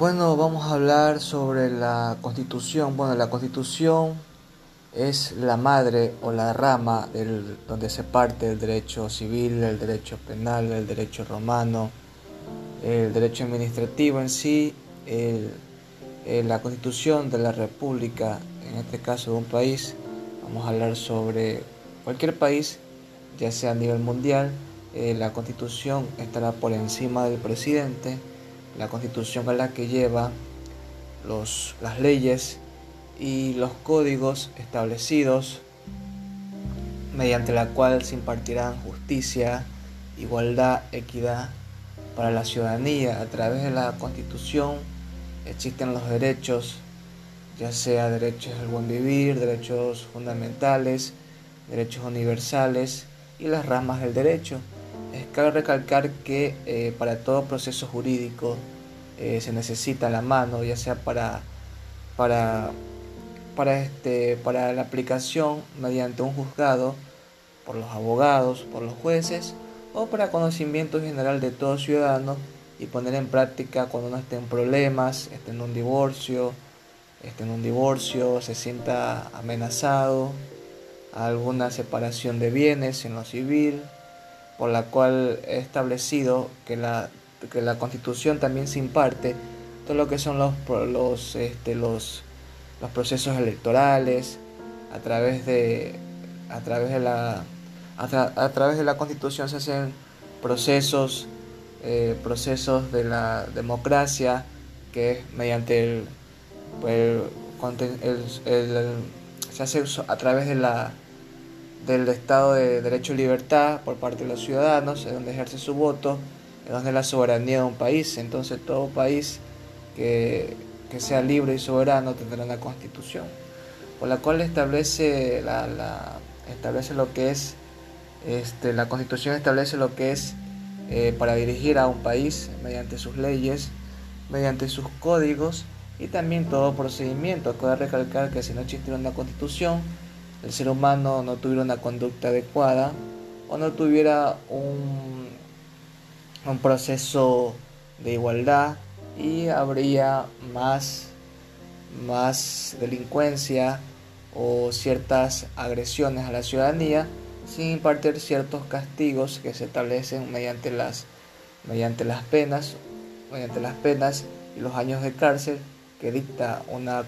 Bueno, vamos a hablar sobre la constitución. Bueno, la constitución es la madre o la rama del, donde se parte el derecho civil, el derecho penal, el derecho romano, el derecho administrativo en sí, la constitución de la república, en este caso de un país. Vamos a hablar sobre cualquier país, ya sea a nivel mundial. Eh, la constitución estará por encima del presidente la constitución es la que lleva los, las leyes y los códigos establecidos mediante la cual se impartirán justicia, igualdad, equidad para la ciudadanía. A través de la constitución existen los derechos, ya sea derechos al buen vivir, derechos fundamentales, derechos universales y las ramas del derecho. Es cabe recalcar que eh, para todo proceso jurídico eh, se necesita la mano, ya sea para, para, para, este, para la aplicación mediante un juzgado, por los abogados, por los jueces, o para conocimiento general de todo ciudadano y poner en práctica cuando uno esté en problemas, esté en un divorcio, esté en un divorcio, se sienta amenazado, alguna separación de bienes en lo civil, por la cual he establecido que la, que la constitución también se imparte todo lo que son los, los, este, los, los procesos electorales a través de a través de la a, través de la constitución se hacen procesos eh, procesos de la democracia que es mediante el, pues, el, se hace a través de la del Estado de Derecho y Libertad por parte de los ciudadanos, es donde ejerce su voto, es donde la soberanía de un país. Entonces todo país que, sea libre y soberano tendrá una constitución, por la cual establece, la, establece lo que es, este, la constitución establece lo que es eh, para dirigir a un país mediante sus leyes, mediante sus códigos y también todo procedimiento. Cabe recalcar que si no existiera una constitución, el ser humano no tuviera una conducta adecuada o no tuviera un, un proceso de igualdad y habría más, más delincuencia o ciertas agresiones a la ciudadanía sin impartir ciertos castigos que se establecen mediante las, mediante las penas, mediante las penas y los años de cárcel que dicta una,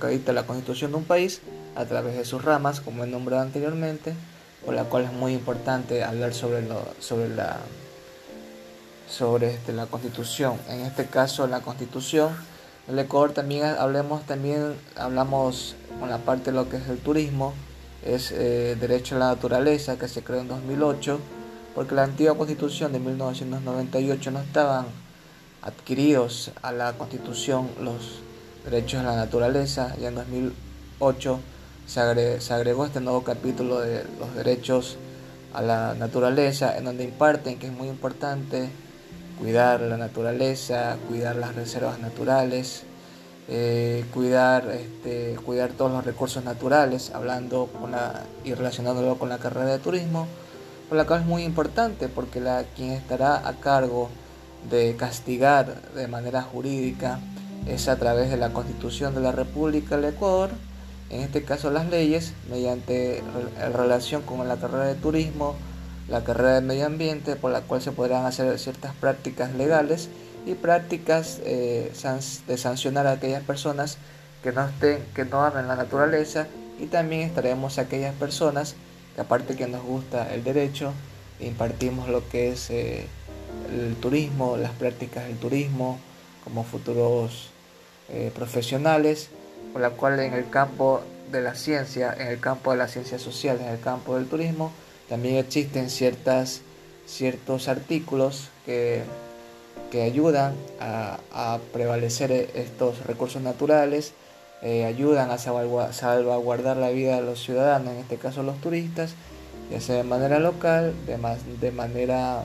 que dicta la constitución de un país a través de sus ramas, como he nombrado anteriormente, por la cual es muy importante hablar sobre, lo, sobre, la, sobre este, la constitución. En este caso, la constitución del Ecuador también hablemos también hablamos con la parte de lo que es el turismo, es eh, derecho a la naturaleza que se creó en 2008, porque la antigua constitución de 1998 no estaban adquiridos a la constitución los derechos a la naturaleza, ya en 2008 se agregó, este nuevo capítulo de los derechos a la naturaleza, en donde imparten que es muy importante cuidar la naturaleza, cuidar las reservas naturales, eh, cuidar, este, cuidar todos los recursos naturales, hablando con la, y relacionándolo con la carrera de turismo, por la cual es muy importante porque quien estará a cargo de castigar de manera jurídica es a través de la Constitución de la República del Ecuador en este caso las leyes, mediante relación con la carrera de turismo, la carrera de medio ambiente, por la cual se podrán hacer ciertas prácticas legales y prácticas eh, de sancionar a aquellas personas que no estén, que no amen la naturaleza. Y también estaremos aquellas personas que aparte que nos gusta el derecho, impartimos lo que es eh, el turismo, las prácticas del turismo como futuros eh, profesionales por la cual en el campo de la ciencia, en el campo de las ciencias sociales, en el campo del turismo, también existen ciertas, ciertos artículos que, que ayudan a, prevalecer estos recursos naturales, eh, ayudan a salvaguardar la vida de los ciudadanos, en este caso los turistas, ya sea de manera local, de, de, manera,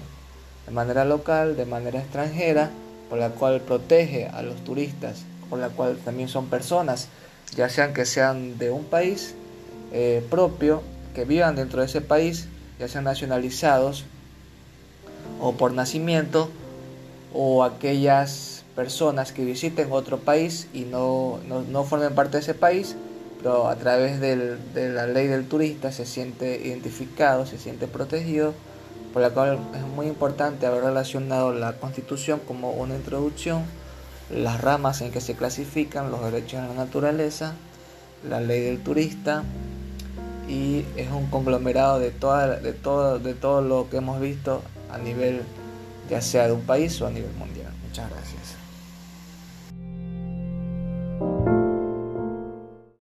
de manera local, de manera extranjera, por la cual protege a los turistas, por la cual también son personas ya sean que sean de un país eh, propio, que vivan dentro de ese país, ya sean nacionalizados o por nacimiento, o aquellas personas que visiten otro país y no, no, formen parte de ese país, pero a través de la ley del turista se siente identificado, se siente protegido, por lo cual es muy importante haber relacionado la constitución como una introducción, las ramas en que se clasifican los derechos de la naturaleza, la ley del turista y es un conglomerado de, toda, de, todo, de todo lo que hemos visto a nivel ya sea de un país o a nivel mundial. Muchas gracias.